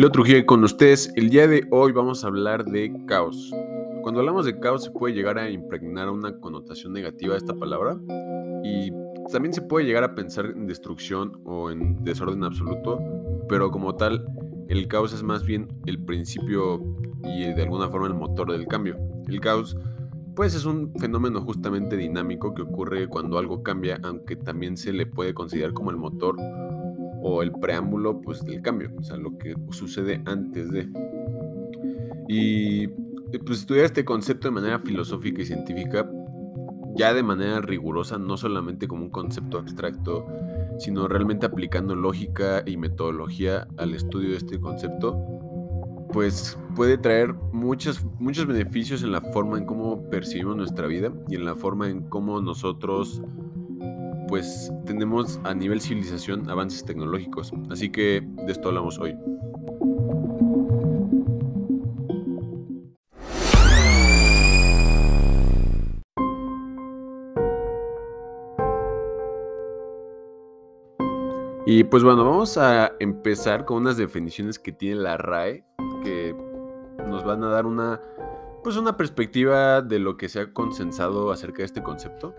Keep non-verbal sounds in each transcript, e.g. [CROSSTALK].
Lo Trujillo con ustedes. El día de hoy vamos a hablar de caos. Cuando hablamos de caos se puede llegar a impregnar una connotación negativa de esta palabra y también se puede llegar a pensar en destrucción o en desorden absoluto, pero como tal el caos es más bien el principio y de alguna forma el motor del cambio. El caos pues es un fenómeno justamente dinámico que ocurre cuando algo cambia, aunque también se le puede considerar como el motor o el preámbulo pues, del cambio, o sea, lo que sucede antes de. Y pues estudiar este concepto de manera filosófica y científica, ya de manera rigurosa, no solamente como un concepto abstracto, sino realmente aplicando lógica y metodología al estudio de este concepto, pues puede traer muchos, muchos beneficios en la forma en cómo percibimos nuestra vida y en la forma en cómo nosotros pues tenemos a nivel civilización avances tecnológicos. Así que de esto hablamos hoy. Y pues bueno, vamos a empezar con unas definiciones que tiene la RAE que nos van a dar una pues una perspectiva de lo que se ha consensado acerca de este concepto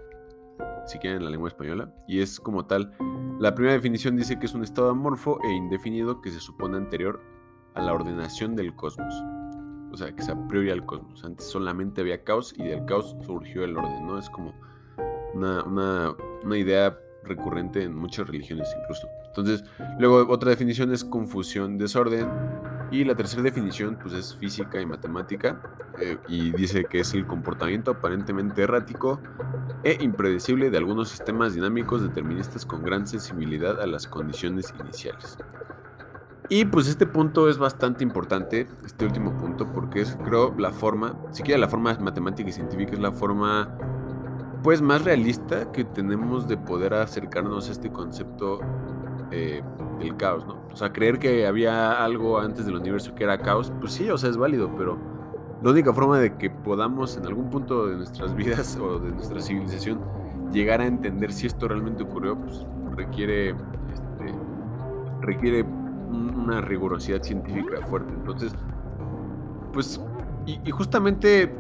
si quieren en la lengua española, y es como tal. La primera definición dice que es un estado amorfo e indefinido que se supone anterior a la ordenación del cosmos. O sea, que se a priori al cosmos. Antes solamente había caos y del caos surgió el orden, ¿no? Es como una, una, una idea recurrente en muchas religiones incluso. Entonces, luego otra definición es confusión, desorden, y la tercera definición pues es física y matemática eh, y dice que es el comportamiento aparentemente errático e impredecible de algunos sistemas dinámicos deterministas con gran sensibilidad a las condiciones iniciales. Y pues este punto es bastante importante, este último punto, porque es creo la forma, siquiera la forma matemática y científica es la forma pues más realista que tenemos de poder acercarnos a este concepto eh, del caos, ¿no? O sea, creer que había algo antes del universo que era caos, pues sí, o sea, es válido, pero la única forma de que podamos en algún punto de nuestras [LAUGHS] vidas o de nuestra civilización llegar a entender si esto realmente ocurrió, pues requiere, este, requiere una rigurosidad científica fuerte. Entonces, pues, y, justamente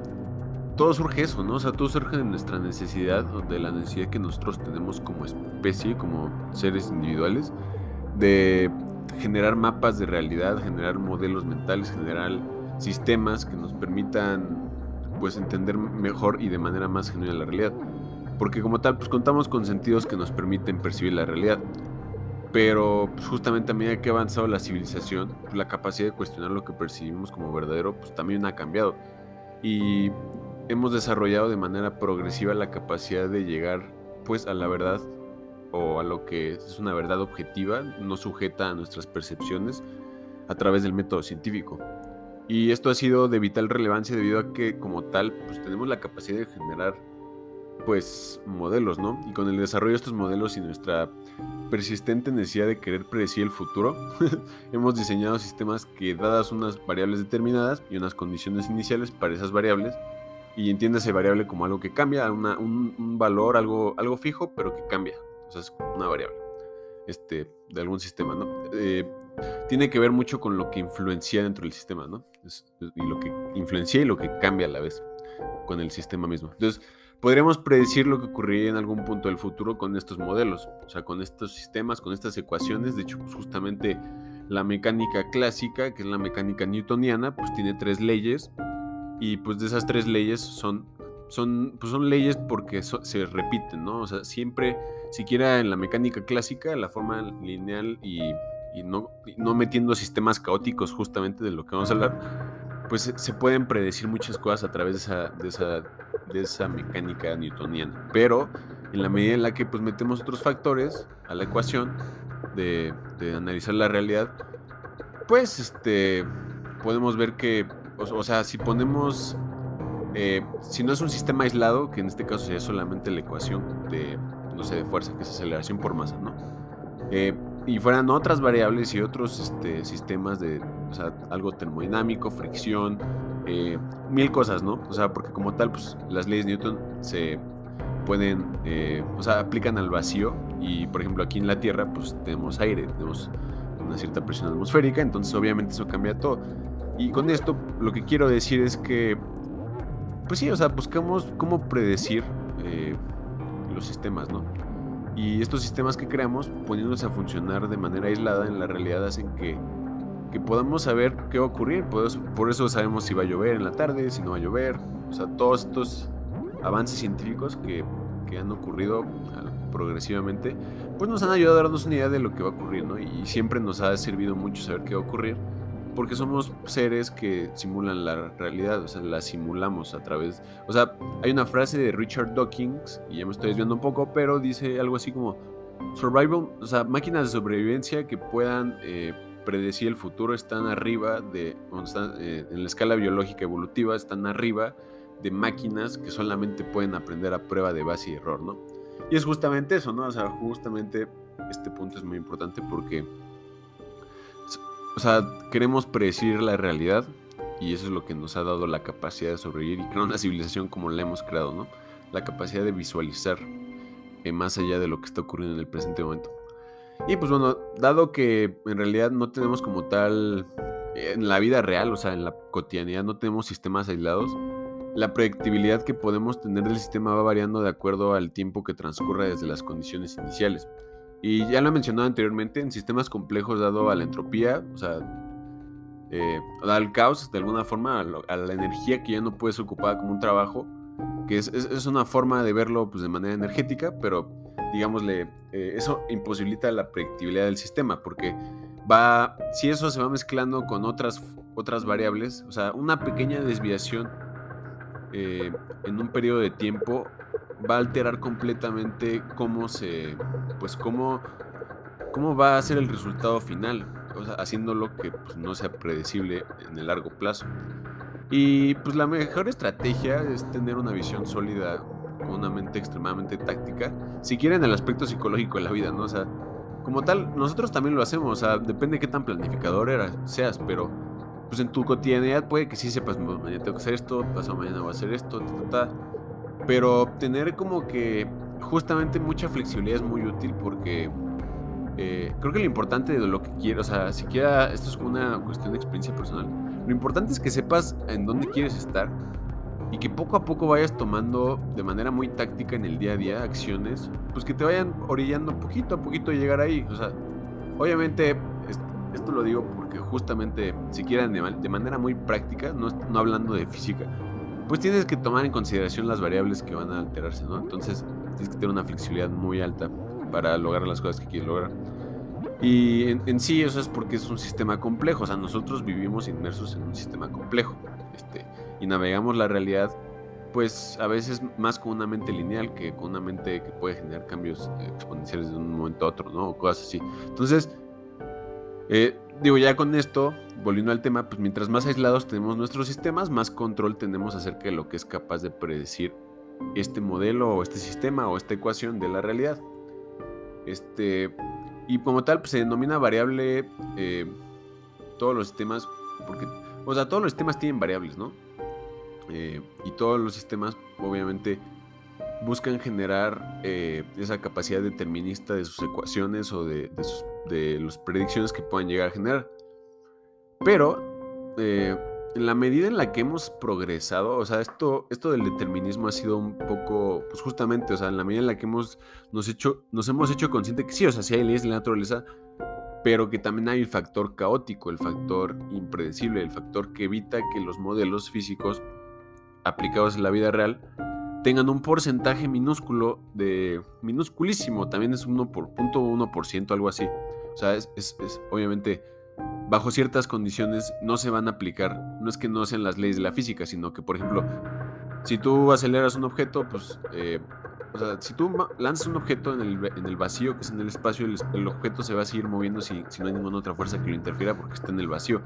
todo surge eso, ¿no? O sea, todo surge de nuestra necesidad, de la necesidad que nosotros tenemos como especie, como seres individuales, de generar mapas de realidad, generar modelos mentales, generar sistemas que nos permitan pues entender mejor y de manera más genuina la realidad. Porque como tal, pues contamos con sentidos que nos permiten percibir la realidad. Pero pues, justamente a medida que ha avanzado la civilización, pues, la capacidad de cuestionar lo que percibimos como verdadero, pues también ha cambiado. Y hemos desarrollado de manera progresiva la capacidad de llegar pues a la verdad o a lo que es una verdad objetiva, no sujeta a nuestras percepciones a través del método científico. Y esto ha sido de vital relevancia debido a que como tal pues tenemos la capacidad de generar pues modelos, ¿no? Y con el desarrollo de estos modelos y nuestra persistente necesidad de querer predecir el futuro, [LAUGHS] hemos diseñado sistemas que dadas unas variables determinadas y unas condiciones iniciales para esas variables, y entiéndase variable como algo que cambia, un, valor, algo, algo fijo, pero que cambia. O sea, es una variable este, de algún sistema, ¿no? Eh, tiene que ver mucho con lo que influencia dentro del sistema, ¿no? y lo que influencia y lo que cambia a la vez con el sistema mismo. Entonces, podríamos predecir lo que ocurriría en algún punto del futuro con estos modelos, o sea, con estos sistemas, con estas ecuaciones. De hecho, pues justamente la mecánica clásica, que es la mecánica newtoniana, pues tiene tres leyes y pues de esas tres leyes son, son, pues son leyes porque se repiten, ¿no? O sea, siempre, siquiera en la mecánica clásica, la forma lineal y, no, no metiendo sistemas caóticos justamente de lo que vamos a hablar, pues se pueden predecir muchas cosas a través de esa, de esa, de esa mecánica newtoniana. Pero en la medida en la que pues metemos otros factores a la ecuación de, de analizar la realidad, pues este, podemos ver que o, sea, si ponemos, eh, si no es un sistema aislado, que en este caso sería solamente la ecuación de, no sé, de fuerza, que es aceleración por masa, ¿no? Eh, y fueran otras variables y otros este, sistemas de, o sea, algo termodinámico, fricción, eh, mil cosas, ¿no? O sea, porque como tal, pues las leyes de Newton se pueden, o sea, aplican al vacío y, por ejemplo, aquí en la Tierra, pues tenemos aire, tenemos una cierta presión atmosférica, entonces obviamente eso cambia todo. Y con esto lo que quiero decir es que, pues sí, o sea, buscamos cómo predecir eh, los sistemas, ¿no? Y estos sistemas que creamos, poniéndose a funcionar de manera aislada en la realidad, hacen que, que podamos saber qué va a ocurrir. Por eso, por eso sabemos si va a llover en la tarde, si no va a llover. O sea, todos estos avances científicos que, que han ocurrido progresivamente, pues nos han ayudado a darnos una idea de lo que va a ocurrir, ¿no? Y siempre nos ha servido mucho saber qué va a ocurrir, porque somos seres que simulan la realidad, o sea, la simulamos a través... O sea, hay una frase de Richard Dawkins, y ya me estoy desviando un poco, pero dice algo así como, survival, o sea, máquinas de sobrevivencia que puedan... Eh, predecir el futuro están arriba de, eh, en la escala biológica evolutiva, están arriba de máquinas que solamente pueden aprender a prueba de base y error, ¿no? Y es justamente eso, ¿no? O sea, justamente este punto es muy importante porque, o sea, queremos predecir la realidad y eso es lo que nos ha dado la capacidad de sobrevivir y crear una civilización como la hemos creado, ¿no? La capacidad de visualizar eh, más allá de lo que está ocurriendo en el presente momento. Y pues bueno, dado que en realidad no tenemos como tal, en la vida real, o sea, en la cotidianidad no tenemos sistemas aislados, la predictibilidad que podemos tener del sistema va variando de acuerdo al tiempo que transcurre desde las condiciones iniciales. Y ya lo he mencionado anteriormente, en sistemas complejos dado a la entropía, o sea, eh, al caos de alguna forma, a, la energía que ya no puede ser ocupada como un trabajo, que es, una forma de verlo pues, de manera energética, pero digámosle, eh, eso imposibilita la predictibilidad del sistema, porque va, si eso se va mezclando con otras, otras variables, o sea, una pequeña desviación eh, en un periodo de tiempo va a alterar completamente cómo se, pues cómo, cómo va a ser el resultado final, o sea, haciéndolo que pues, no sea predecible en el largo plazo. Y pues la mejor estrategia es tener una visión sólida con una mente extremadamente táctica, si quieren el aspecto psicológico de la vida, ¿no? O sea, como tal, nosotros también lo hacemos, o sea, depende de qué tan planificador eras, seas, pero pues en tu cotidianidad puede que sí sepas, mañana tengo que hacer esto, pasado mañana voy a hacer esto, pero tener como que justamente mucha flexibilidad es muy útil porque eh, creo que lo importante de lo que quiero, o sea, siquiera esto es una cuestión de experiencia personal, lo importante es que sepas en dónde quieres estar y que poco a poco vayas tomando de manera muy táctica en el día a día acciones, pues que te vayan orillando poquito a poquito a llegar ahí, o sea, obviamente esto lo digo porque justamente, si quieren de, manera muy práctica, no, no hablando de física, pues tienes que tomar en consideración las variables que van a alterarse, ¿no? Entonces tienes que tener una flexibilidad muy alta para lograr las cosas que quieres lograr. Y en, sí eso es porque es un sistema complejo, o sea, nosotros vivimos inmersos en un sistema complejo este, y navegamos la realidad pues a veces más con una mente lineal que con una mente que puede generar cambios exponenciales de un momento a otro, ¿no? O cosas así. Entonces, eh, digo, ya con esto, volviendo al tema, pues mientras más aislados tenemos nuestros sistemas, más control tenemos acerca de lo que es capaz de predecir este modelo o este sistema o esta ecuación de la realidad. Este, y como tal, pues se denomina variable eh, todos los sistemas, porque, o sea, todos los sistemas tienen variables, ¿no? Eh, y todos los sistemas, obviamente, buscan generar esa capacidad determinista de sus ecuaciones o de, de sus de las predicciones que puedan llegar a generar. Pero, eh, en la medida en la que hemos progresado, o sea, esto, esto del determinismo ha sido un poco, pues justamente, o sea, en la medida en la que hemos, nos, hecho, nos hemos hecho consciente que sí, o sea, sí hay leyes de la naturaleza, pero que también hay el factor caótico, el factor impredecible, el factor que evita que los modelos físicos aplicados en la vida real tengan un porcentaje minúsculo de minusculísimo, también es 1.1%, algo así. O sea, es, obviamente bajo ciertas condiciones no se van a aplicar, no es que no sean las leyes de la física, sino que, por ejemplo, si tú aceleras un objeto, pues, eh, o sea, si tú lanzas un objeto en el, vacío, que es en el espacio, el, objeto se va a seguir moviendo si, si, no hay ninguna otra fuerza que lo interfiera porque está en el vacío.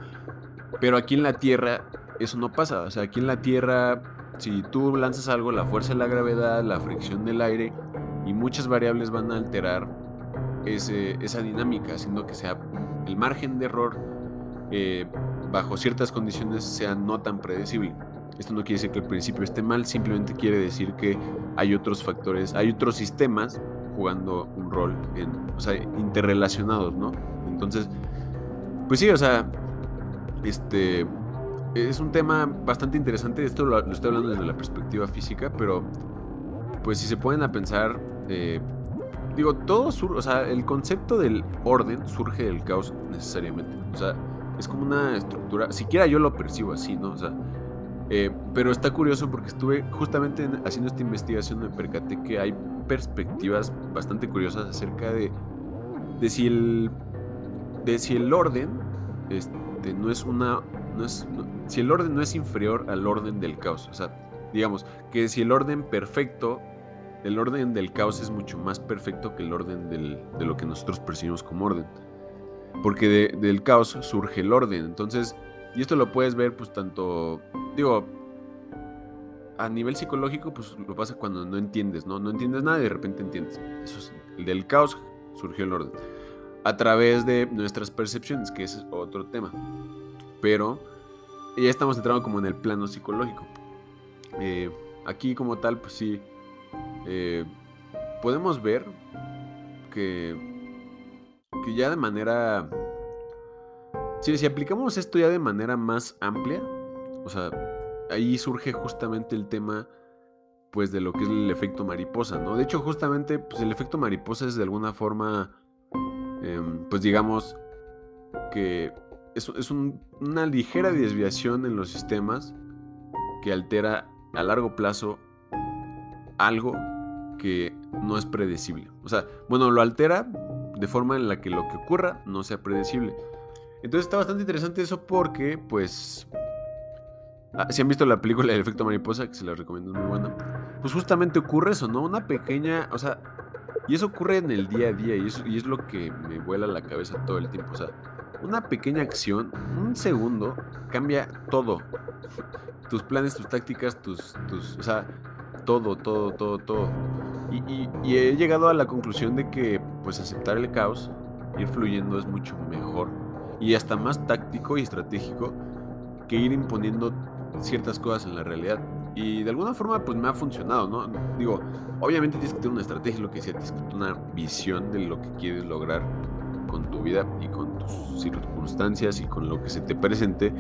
Pero aquí en la Tierra eso no pasa, o sea, aquí en la Tierra si tú lanzas algo, la fuerza de la gravedad, la fricción del aire y muchas variables van a alterar esa dinámica, haciendo que sea el margen de error eh, bajo ciertas condiciones sea no tan predecible. Esto no quiere decir que el principio esté mal, simplemente quiere decir que hay otros factores, hay otros sistemas jugando un rol, en, o sea, interrelacionados, ¿no? Entonces, pues sí, o sea, este, es un tema bastante interesante. Esto lo, estoy hablando desde la perspectiva física, pero pues si se ponen a pensar, eh, digo, todo surge, o sea, el concepto del orden surge del caos necesariamente. O sea, es como una estructura, siquiera yo lo percibo así, ¿no? O sea, eh, pero está curioso porque estuve justamente haciendo esta investigación, me percaté que hay perspectivas bastante curiosas acerca de, de si el de si el orden este, no es una si el orden no es inferior al orden del caos. O sea, digamos que si el orden perfecto, el orden del caos es mucho más perfecto que el orden de lo que nosotros percibimos como orden. Porque del caos surge el orden. Entonces, y esto lo puedes ver pues tanto, digo, a nivel psicológico pues lo pasa cuando no entiendes, ¿no? No entiendes nada y de repente entiendes. Eso es, el del caos surgió el orden. A través de nuestras percepciones, que es otro tema pero ya estamos entrando como en el plano psicológico. Eh, aquí como tal, pues sí, eh, podemos ver que, que ya de manera... Si aplicamos esto ya de manera más amplia, o sea, ahí surge justamente el tema pues de lo que es el efecto mariposa, ¿no? De hecho, justamente, pues el efecto mariposa es de alguna forma, em, pues digamos, que es, una ligera desviación en los sistemas que altera a largo plazo algo que no es predecible. O sea, bueno, lo altera de forma en la que lo que ocurra no sea predecible. Entonces está bastante interesante eso porque, pues, ah, si han visto la película El efecto mariposa, que se la recomiendo, es muy buena, pues justamente ocurre eso, ¿no? Una pequeña, o sea, y eso ocurre en el día a día y, y es lo que me vuela la cabeza todo el tiempo, o sea, una pequeña acción, un segundo, cambia todo. Tus planes, tus tácticas, tus, tus o sea, todo, todo, todo, todo. Y, he llegado a la conclusión de que, pues, aceptar el caos, ir fluyendo es mucho mejor y hasta más táctico y estratégico que ir imponiendo ciertas cosas en la realidad. Y de alguna forma, pues me ha funcionado, ¿no? Digo, obviamente tienes que tener una estrategia, lo que decía, tienes que tener una visión de lo que quieres lograr con tu vida y con tus circunstancias y con lo que se te presente.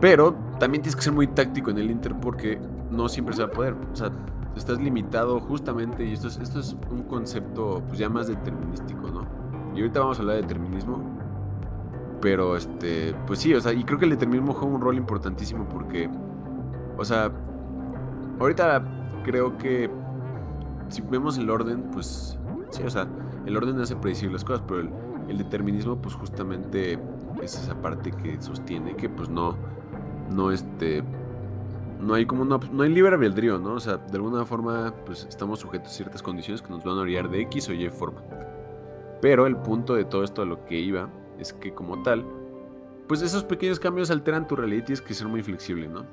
Pero también tienes que ser muy táctico en el Inter porque no siempre se va a poder. O sea, estás limitado justamente, y esto es, esto es un concepto pues ya más determinístico, ¿no? Y ahorita vamos a hablar de determinismo. Pero este, pues sí, o sea, y creo que el determinismo juega un rol importantísimo porque, o sea, ahorita creo que si vemos el orden, pues sí, o sea, el orden hace predecir las cosas, pero el, determinismo, pues justamente es esa parte que sostiene que, pues no, no este, no hay como no hay libre albedrío, ¿no? O sea, de alguna forma, pues estamos sujetos a ciertas condiciones que nos van a orillar de X o Y forma. Pero el punto de todo esto a lo que iba es que como tal, pues esos pequeños cambios alteran tu realidad y tienes que ser muy flexible, ¿no?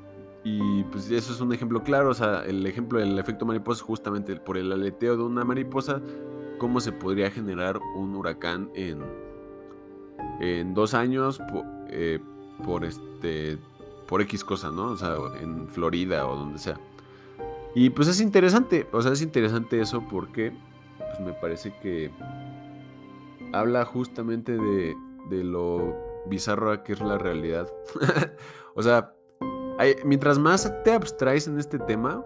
Y pues eso es un ejemplo claro, o sea, el ejemplo del efecto mariposa justamente por el aleteo de una mariposa cómo se podría generar un huracán en, en dos años eh, por, este por X cosa, ¿no? O sea, en Florida o donde sea. Y pues es interesante, o sea, es interesante eso porque pues me parece que habla justamente de, de lo bizarro que es la realidad. [LAUGHS] o sea, mientras más te abstraes en este tema,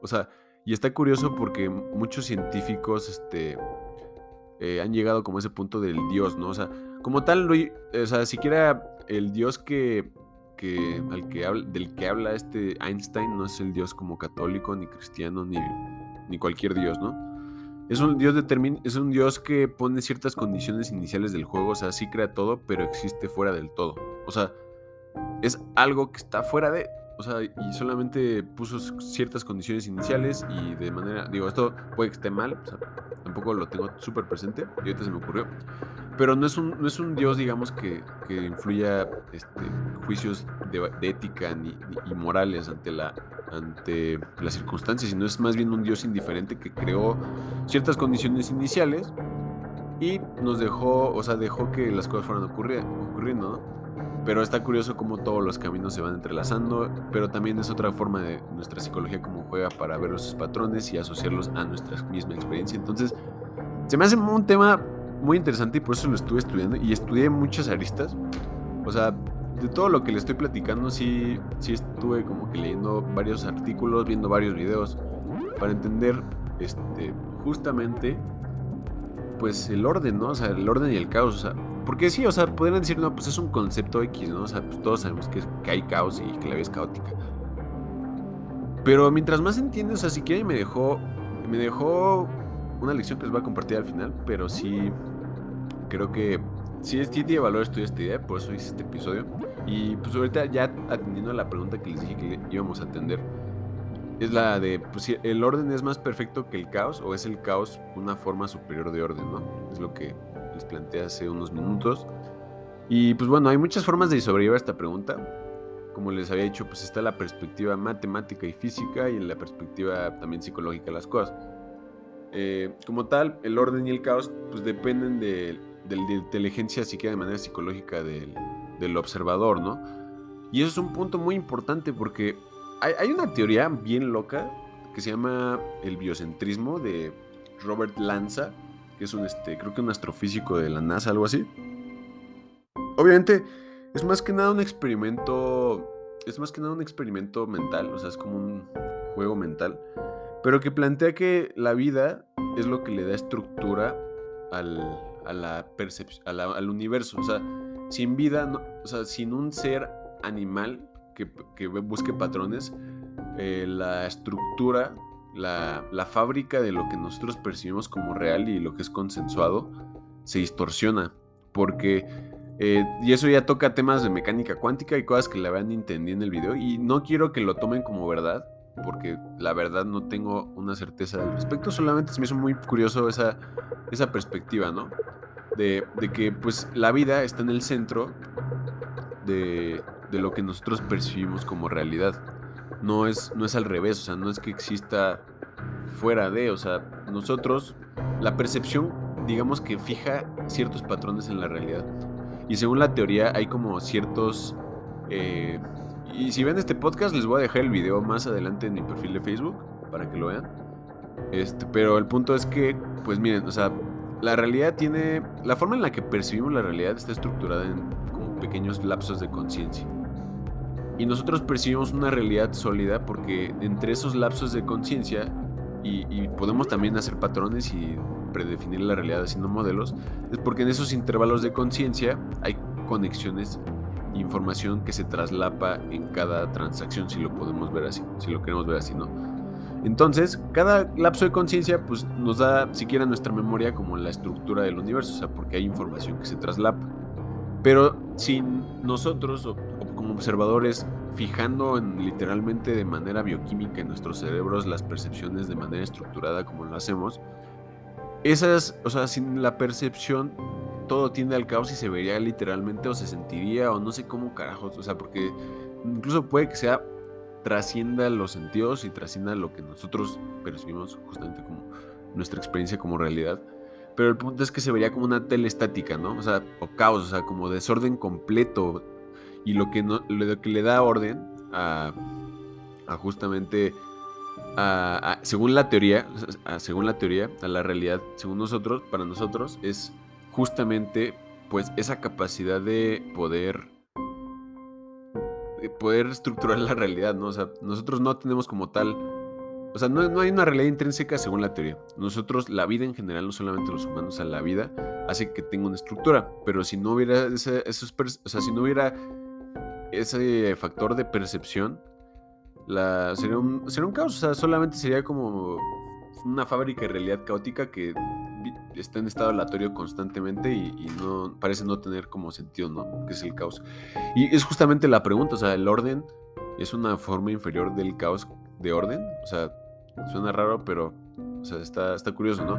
o sea, y está curioso porque muchos científicos este, eh, han llegado como a ese punto del Dios, ¿no? O sea, como tal, o sea, siquiera el Dios que, que, al que habla, del que habla este Einstein no es el Dios como católico, ni cristiano, ni, ni cualquier Dios, ¿no? Es un, Dios es un Dios que pone ciertas condiciones iniciales del juego, o sea, sí crea todo, pero existe fuera del todo. O sea, es algo que está fuera de, o sea, y solamente puso ciertas condiciones iniciales y de manera, digo, esto puede que esté mal, tampoco lo tengo súper presente, y ahorita se me ocurrió, pero no es un, no es un dios, digamos, que, que influya este, juicios de, ética ni, y morales ante, la, ante las circunstancias, sino es más bien un dios indiferente que creó ciertas condiciones iniciales y nos dejó, o sea, dejó que las cosas fueran ocurriendo, ¿no? Pero está curioso cómo todos los caminos se van entrelazando, pero también es otra forma de nuestra psicología como juega para ver esos patrones y asociarlos a nuestra misma experiencia. Entonces, se me hace un tema muy interesante y por eso lo estuve estudiando y estudié muchas aristas. O sea, de todo lo que le estoy platicando, sí, sí estuve como que leyendo varios artículos, viendo varios videos para entender este, justamente pues el orden, ¿no? O sea, el orden y el caos. O sea, porque sí, o sea, podrían decir, no, pues es un concepto X, ¿no? O sea, pues todos sabemos que, que hay caos y que la vida es caótica. Pero mientras más entiendes, o sea, si quieren me dejó, me dejó una lección que les voy a compartir al final, pero sí creo que sí, sí tiene valor estudiar esta idea, por eso hice este episodio. Y pues ahorita ya atendiendo a la pregunta que les dije que íbamos a atender, es la de, pues el orden es más perfecto que el caos o es el caos una forma superior de orden, ¿no? Es lo que les planteé hace unos minutos. Y pues bueno, hay muchas formas de sobrellevar esta pregunta. Como les había dicho, pues está la perspectiva matemática y física y la perspectiva también psicológica de las cosas. Eh, como tal, el orden y el caos pues dependen de, de la inteligencia psíquica de manera psicológica del, del, observador, ¿no? Y eso es un punto muy importante porque hay, una teoría bien loca que se llama el biocentrismo de Robert Lanza, que es un, este, creo que un astrofísico de la NASA, algo así. Obviamente, es más que nada un experimento, es más que nada un experimento mental, o sea, es como un juego mental pero que plantea que la vida es lo que le da estructura al, a la al universo. O sea, sin vida, o sea, sin un ser animal que, que busque patrones, eh, la estructura, la, la, fábrica de lo que nosotros percibimos como real y lo que es consensuado se distorsiona. Porque, eh, y eso ya toca temas de mecánica cuántica y cosas que la vean entendí en el video. Y no quiero que lo tomen como verdad, porque la verdad no tengo una certeza al respecto, solamente se me hizo muy curioso esa, esa perspectiva, ¿no? De, de, que pues la vida está en el centro de, de, lo que nosotros percibimos como realidad. No es, no es al revés, o sea, no es que exista fuera de, o sea, nosotros, la percepción, digamos que fija ciertos patrones en la realidad. Y según la teoría hay como ciertos... Eh, y si ven este podcast, les voy a dejar el video más adelante en mi perfil de Facebook para que lo vean. Este, pero el punto es que, pues miren, o sea, la realidad tiene. La forma en la que percibimos la realidad está estructurada en pequeños lapsos de conciencia. Y nosotros percibimos una realidad sólida porque entre esos lapsos de conciencia, y, y podemos también hacer patrones y predefinir la realidad haciendo modelos, es porque en esos intervalos de conciencia hay conexiones información que se traslapa en cada transacción, si lo podemos ver así, si lo queremos ver así, ¿no? Entonces, cada lapso de conciencia pues, nos da siquiera nuestra memoria como la estructura del universo, o sea, porque hay información que se traslapa. Pero sin nosotros, como observadores, fijando en, literalmente de manera bioquímica en nuestros cerebros las percepciones de manera estructurada como lo hacemos, esas, o sea, sin la percepción todo tiende al caos y se vería literalmente o se sentiría o no sé cómo carajos, o sea, porque incluso puede que sea trascienda los sentidos y trascienda lo que nosotros percibimos justamente como nuestra experiencia como realidad. Pero el punto es que se vería como una tele estática, ¿no? O sea, o caos, o sea, como desorden completo. Y lo que, no, lo que le da orden a, a justamente, según la teoría, según la teoría, a la realidad, según nosotros, para nosotros, es justamente pues esa capacidad de poder de poder estructurar la realidad, ¿no? O sea, nosotros no tenemos como tal, o sea, no, hay una realidad intrínseca según la teoría. Nosotros, la vida en general, no solamente los humanos, o la vida hace que tenga una estructura, pero si no hubiera ese, esos, o sea, si no hubiera ese factor de percepción, la, sería, un, sería un caos, o sea, solamente sería como una fábrica de realidad caótica que está en estado aleatorio constantemente y, no parece no tener como sentido, ¿no? Que es el caos. Y es justamente la pregunta, o sea, el orden es una forma inferior del caos de orden, o sea, suena raro, pero o sea, está, está curioso, ¿no?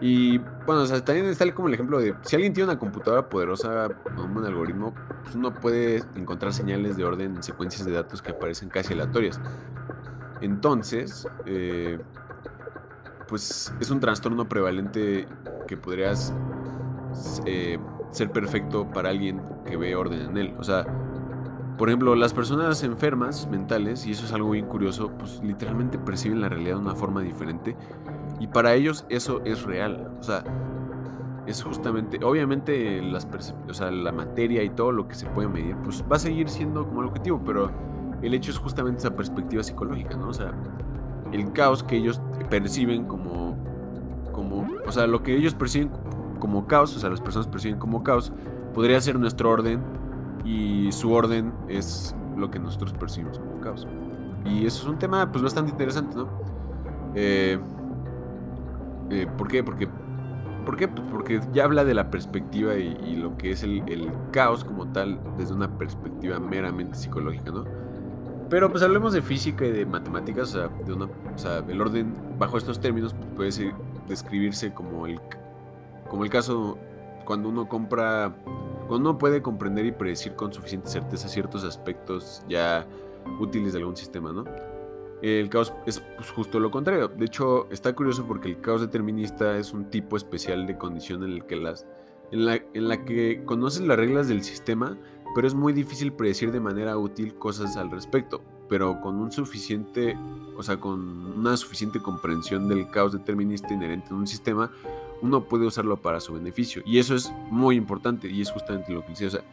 Y bueno, también está como el ejemplo de si alguien tiene una computadora poderosa con un algoritmo, pues uno puede encontrar señales de orden en secuencias de datos que aparecen casi aleatorias. Entonces, eh, pues es un trastorno prevalente que podrías eh, ser perfecto para alguien que ve orden en él. O sea, por ejemplo, las personas enfermas mentales, y eso es algo bien curioso, pues literalmente perciben la realidad de una forma diferente. Y para ellos eso es real. O sea, es justamente, obviamente las o sea, la materia y todo lo que se puede medir, pues va a seguir siendo como el objetivo, pero el hecho es justamente esa perspectiva psicológica, ¿no? O sea, el caos que ellos perciben como, como, o sea, lo que ellos perciben como caos, o sea, las personas perciben como caos, podría ser nuestro orden y su orden es lo que nosotros percibimos como caos. Y eso es un tema pues bastante interesante, ¿no? Eh, eh, ¿Por qué? Porque, ¿por? Pues porque ya habla de la perspectiva y, lo que es el, caos como tal desde una perspectiva meramente psicológica, ¿no? Pero pues hablemos de física y de matemáticas, el orden bajo estos términos pues, puede describirse como el, como el caso cuando uno compra, uno puede comprender y predecir con suficiente certeza ciertos aspectos ya útiles de algún sistema, ¿no? El caos es pues, justo lo contrario. De hecho, está curioso porque el caos determinista es un tipo especial de condición en el que las en la, en la que conoces las reglas del sistema, pero es muy difícil predecir de manera útil cosas al respecto. Pero con un suficiente, o sea, con una suficiente comprensión del caos determinista inherente en un sistema, uno puede usarlo para su beneficio. Y eso es muy importante y es justamente lo que decía. O sea,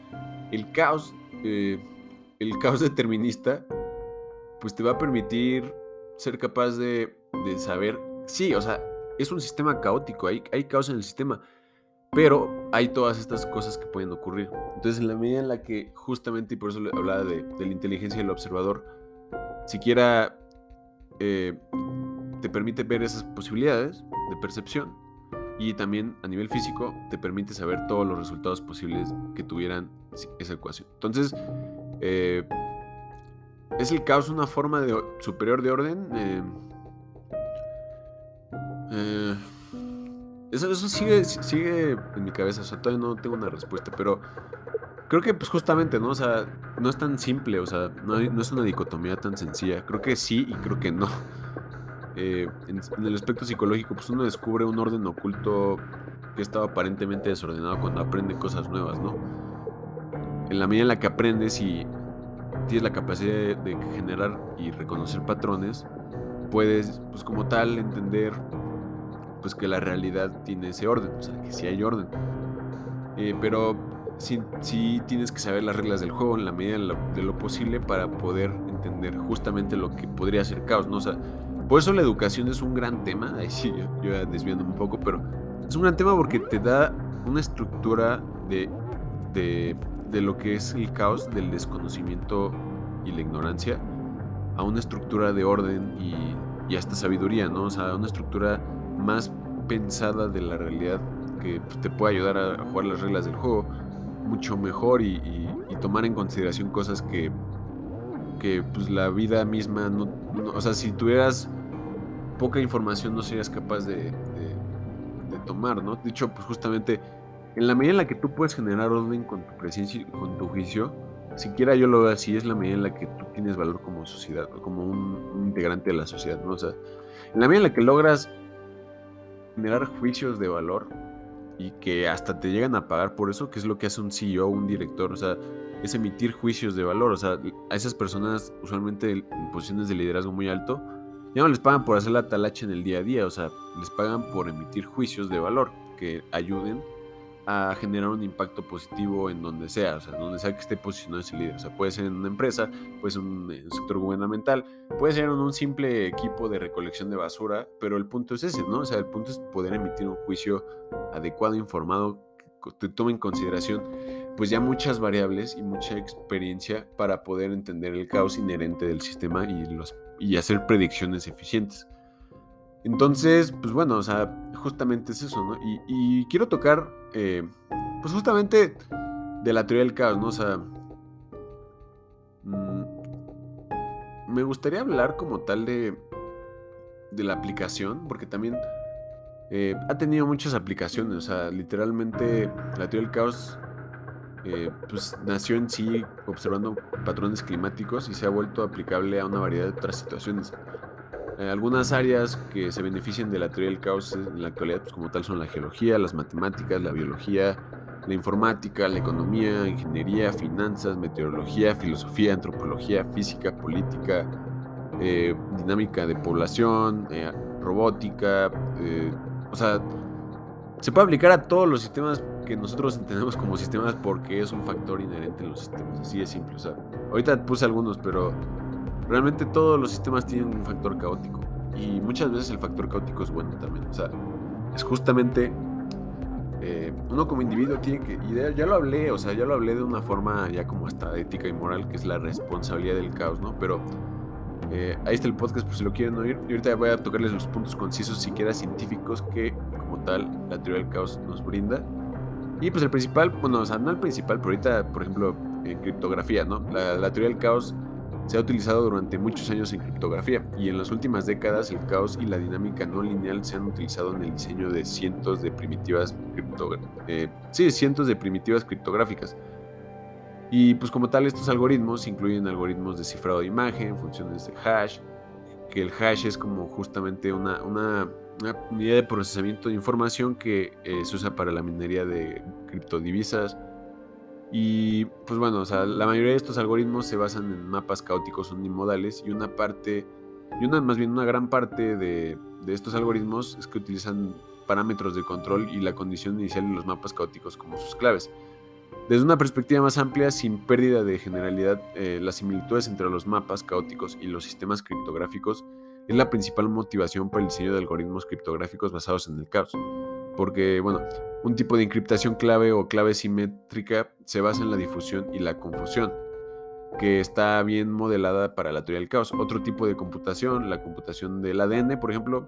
el caos, eh, el caos [LAUGHS] determinista, pues te va a permitir ser capaz de, de, saber, sí, o sea, es un sistema caótico, hay, hay caos en el sistema, pero hay todas estas cosas que pueden ocurrir. Entonces, en la medida en la que justamente, y por eso hablaba de, de la inteligencia del observador, siquiera eh, te permite ver esas posibilidades de percepción, y también a nivel físico te permite saber todos los resultados posibles que tuvieran esa ecuación. Entonces, eh, ¿es el caos una forma de, superior de orden? Eh, eh, eso, sigue, sigue en mi cabeza, o sea, todavía no tengo una respuesta, pero creo que pues justamente, ¿no? O sea, no es tan simple, o sea, no, no es una dicotomía tan sencilla. Creo que sí y creo que no. Eh, en, el aspecto psicológico, pues uno descubre un orden oculto que estaba aparentemente desordenado cuando aprende cosas nuevas, ¿no? En la medida en la que aprendes y tienes la capacidad de, generar y reconocer patrones, puedes, pues como tal, entender pues que la realidad tiene ese orden, o sea, que sí hay orden. Eh, pero sí, sí, tienes que saber las reglas del juego en la medida de lo posible para poder entender justamente lo que podría ser caos, ¿no? O sea, por eso la educación es un gran tema. [LAUGHS] Ahí sí, yo, yo desviando un poco, pero es un gran tema porque te da una estructura de, de, lo que es el caos, del desconocimiento y la ignorancia, a una estructura de orden y, y hasta sabiduría, ¿no? O sea, una estructura más pensada de la realidad que pues, te puede ayudar a jugar las reglas del juego mucho mejor y, tomar en consideración cosas que, que pues la vida misma no, o sea, si tuvieras poca información no serías capaz de, tomar, ¿no? De hecho, pues justamente en la medida en la que tú puedes generar orden con tu presencia y con tu juicio, siquiera yo lo veo así, es la medida en la que tú tienes valor como sociedad, como un, integrante de la sociedad, ¿no? O sea, en la medida en la que logras generar juicios de valor y que hasta te llegan a pagar por eso, que es lo que hace un CEO, un director, o sea, es emitir juicios de valor, o sea, a esas personas usualmente en posiciones de liderazgo muy alto, ya no les pagan por hacer la talacha en el día a día, o sea, les pagan por emitir juicios de valor que ayuden a generar un impacto positivo en donde sea, o sea, donde sea que esté posicionado ese líder. O sea, puede ser en una empresa, puede ser en un, sector gubernamental, puede ser en un simple equipo de recolección de basura, pero el punto es ese, ¿no? O sea, el punto es poder emitir un juicio adecuado, informado, que tome en consideración pues ya muchas variables y mucha experiencia para poder entender el caos inherente del sistema y los y hacer predicciones eficientes. Entonces, pues bueno, o sea, justamente es eso, ¿no? Y, quiero tocar, eh, pues justamente de la teoría del caos, ¿no? O sea, mm, me gustaría hablar como tal de, de la aplicación, porque también eh, ha tenido muchas aplicaciones, o sea, literalmente la teoría del caos eh, pues nació en sí observando patrones climáticos y se ha vuelto aplicable a una variedad de otras situaciones. Eh, algunas áreas que se benefician de la teoría del caos en la actualidad, pues como tal, son la geología, las matemáticas, la biología, la informática, la economía, ingeniería, finanzas, meteorología, filosofía, antropología, física, política, eh, dinámica de población, robótica, o sea, se puede aplicar a todos los sistemas que nosotros entendemos como sistemas porque es un factor inherente en los sistemas. Así de simple. O sea, ahorita puse algunos, pero realmente todos los sistemas tienen un factor caótico. Y muchas veces el factor caótico es bueno también. O sea, es justamente eh, uno como individuo tiene que, ya lo hablé, o sea, ya lo hablé de una forma ya como hasta ética y moral, que es la responsabilidad del caos, ¿no? Pero eh, ahí está el podcast por si lo quieren oír. Y ahorita voy a tocarles los puntos concisos, siquiera científicos, que como tal la teoría del caos nos brinda. Y pues el principal, bueno, o sea, no el principal, pero ahorita, por ejemplo, en criptografía, ¿no? la teoría del caos se ha utilizado durante muchos años en criptografía y en las últimas décadas el caos y la dinámica no lineal se han utilizado en el diseño de cientos de primitivas eh, sí, cientos de primitivas criptográficas. Y pues como tal estos algoritmos incluyen algoritmos de cifrado de imagen, funciones de hash, que el hash es como justamente una, una, unidad de procesamiento de información que eh, se usa para la minería de criptodivisas, y pues bueno, o sea, la mayoría de estos algoritmos se basan en mapas caóticos unimodales y una parte, y una más bien una gran parte de, de estos algoritmos es que utilizan parámetros de control y la condición inicial de los mapas caóticos como sus claves. Desde una perspectiva más amplia, sin pérdida de generalidad, eh, las similitudes entre los mapas caóticos y los sistemas criptográficos es la principal motivación para el diseño de algoritmos criptográficos basados en el caos. Porque, bueno, un tipo de encriptación clave o clave simétrica se basa en la difusión y la confusión, que está bien modelada para la teoría del caos. Otro tipo de computación, la computación del ADN, por ejemplo,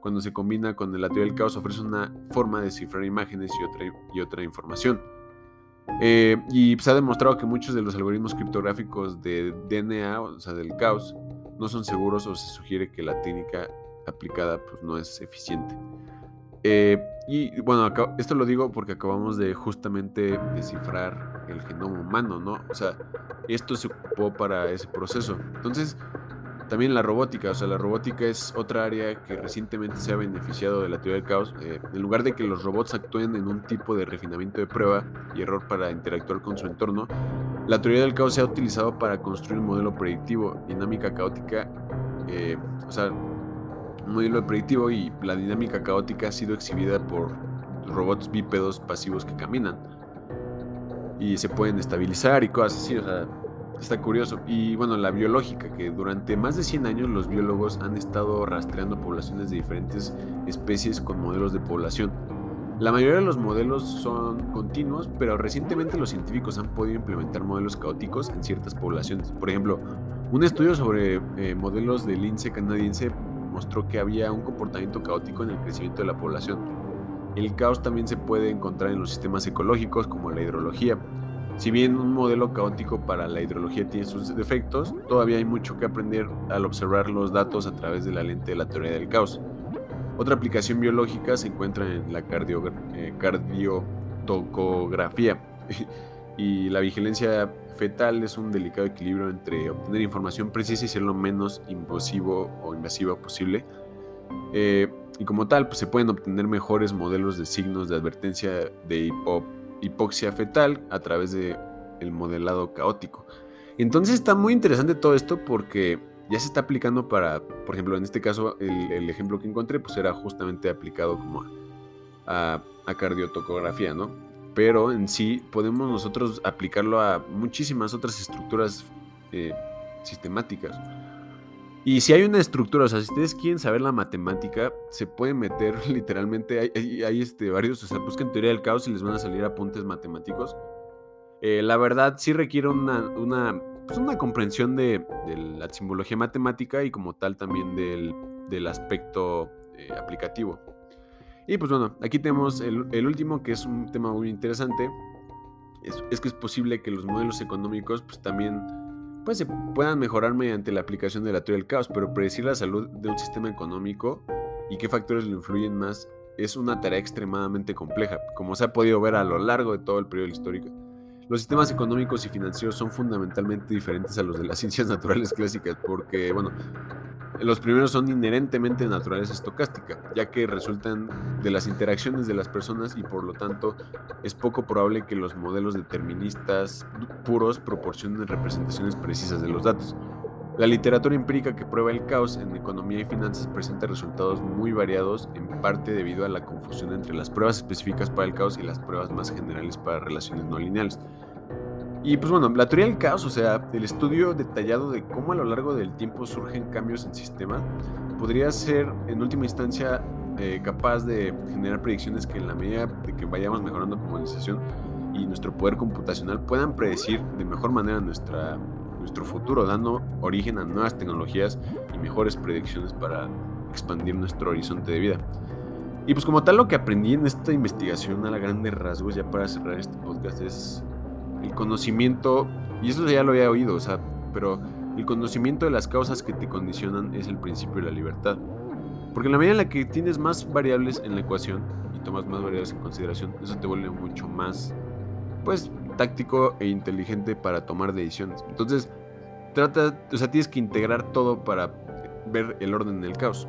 cuando se combina con la teoría del caos, ofrece una forma de cifrar imágenes y otra, y otra información. Eh, y se ha demostrado que muchos de los algoritmos criptográficos de DNA, o sea, del caos, no son seguros o se sugiere que la técnica aplicada pues, no es eficiente. Eh, y bueno, esto lo digo porque acabamos de justamente descifrar el genoma humano, ¿no? O sea, esto se ocupó para ese proceso. Entonces, también la robótica, o sea, la robótica es otra área que recientemente se ha beneficiado de la teoría del caos. Eh, en lugar de que los robots actúen en un tipo de refinamiento de prueba y error para interactuar con su entorno, la teoría del caos se ha utilizado para construir un modelo predictivo, dinámica caótica, eh, o sea, un modelo predictivo y la dinámica caótica ha sido exhibida por robots bípedos pasivos que caminan y se pueden estabilizar y cosas así, o sea, está curioso. Y bueno, la biológica, que durante más de 100 años los biólogos han estado rastreando poblaciones de diferentes especies con modelos de población. La mayoría de los modelos son continuos, pero recientemente los científicos han podido implementar modelos caóticos en ciertas poblaciones. Por ejemplo, un estudio sobre eh, modelos de lince canadiense mostró que había un comportamiento caótico en el crecimiento de la población. El caos también se puede encontrar en los sistemas ecológicos como la hidrología. Si bien un modelo caótico para la hidrología tiene sus defectos, todavía hay mucho que aprender al observar los datos a través de la lente de la teoría del caos. Otra aplicación biológica se encuentra en la eh, cardiotocografía [LAUGHS] y la vigilancia fetal es un delicado equilibrio entre obtener información precisa y ser lo menos invasivo o invasiva posible. Eh, y como tal, pues se pueden obtener mejores modelos de signos de advertencia de hipoxia fetal a través del el modelado caótico. Entonces está muy interesante todo esto porque ya se está aplicando para, por ejemplo, en este caso, el, ejemplo que encontré, pues era justamente aplicado como a, a cardiotocografía, ¿no? pero en sí podemos nosotros aplicarlo a muchísimas otras estructuras eh, sistemáticas. Y si hay una estructura, o sea, si ustedes quieren saber la matemática, se pueden meter [LAUGHS] literalmente, hay, este, varios, o sea, busquen teoría del caos y les van a salir apuntes matemáticos. Eh, la verdad sí requiere una, una, pues una comprensión de, la simbología matemática y como tal también del, aspecto eh, aplicativo. Y pues bueno, aquí tenemos el, último, que es un tema muy interesante. Es, que es posible que los modelos económicos pues también pues, se puedan mejorar mediante la aplicación de la teoría del caos, pero predecir la salud de un sistema económico y qué factores lo influyen más es una tarea extremadamente compleja, como se ha podido ver a lo largo de todo el periodo histórico. Los sistemas económicos y financieros son fundamentalmente diferentes a los de las [LAUGHS] ciencias naturales clásicas, porque, bueno, los primeros son inherentemente de naturaleza estocástica, ya que resultan de las interacciones de las personas y por lo tanto es poco probable que los modelos deterministas puros proporcionen representaciones precisas de los datos. La literatura empírica que prueba el caos en economía y finanzas presenta resultados muy variados, en parte debido a la confusión entre las pruebas específicas para el caos y las pruebas más generales para relaciones no lineales. Y pues bueno, la teoría del caos, o sea, el estudio detallado de cómo a lo largo del tiempo surgen cambios en sistemas, podría ser en última instancia eh, capaz de generar predicciones que en la medida de que vayamos mejorando como organización y nuestro poder computacional puedan predecir de mejor manera nuestra, nuestro futuro, dando origen a nuevas tecnologías y mejores predicciones para expandir nuestro horizonte de vida. Y pues como tal lo que aprendí en esta investigación a la grandes rasgos, ya para cerrar este podcast, es el conocimiento, y eso ya lo había oído, o sea, pero el conocimiento de las causas que te condicionan es el principio de la libertad. Porque en la medida en la que tienes más variables en la ecuación y tomas más variables en consideración, eso te vuelve mucho más, pues, táctico e inteligente para tomar decisiones. Entonces, trata, o sea, tienes que integrar todo para ver el orden del caos.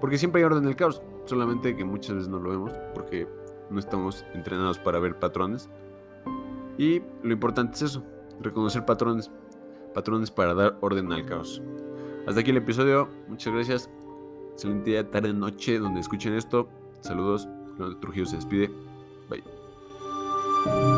Porque siempre hay orden del caos, solamente que muchas veces no lo vemos porque no estamos entrenados para ver patrones y lo importante es eso, reconocer patrones, patrones para dar orden al caos. Hasta aquí el episodio, muchas gracias. Excelente día, tarde, noche, donde escuchen esto. Saludos, Trujillo se despide. Bye.